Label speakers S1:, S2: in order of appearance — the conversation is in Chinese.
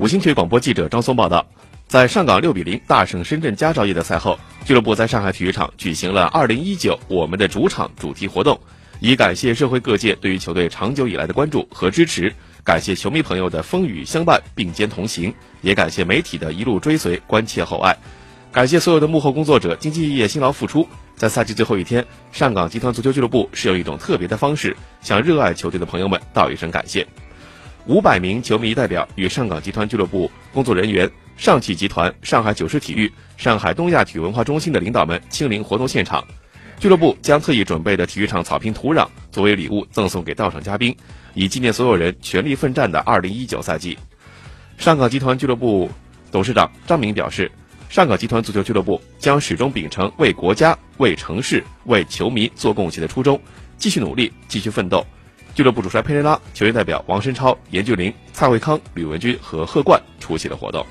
S1: 五星体育广播记者张松报道，在上港六比零大胜深圳佳兆业的赛后，俱乐部在上海体育场举行了二零一九我们的主场主题活动，以感谢社会各界对于球队长久以来的关注和支持，感谢球迷朋友的风雨相伴、并肩同行，也感谢媒体的一路追随、关切厚爱，感谢所有的幕后工作者兢兢业业、辛劳付出。在赛季最后一天，上港集团足球俱乐部是用一种特别的方式向热爱球队的朋友们道一声感谢。五百名球迷代表与上港集团俱乐部工作人员、上汽集团、上海九世体育、上海东亚体育文化中心的领导们亲临活动现场。俱乐部将特意准备的体育场草坪土壤作为礼物赠送给到场嘉宾，以纪念所有人全力奋战的二零一九赛季。上港集团俱乐部董事长张明表示。上港集团足球俱乐部将始终秉承为国家、为城市、为球迷做贡献的初衷，继续努力，继续奋斗。俱乐部主帅佩雷拉、球员代表王申超、严俊林、蔡慧康、吕文君和贺冠出席了活动。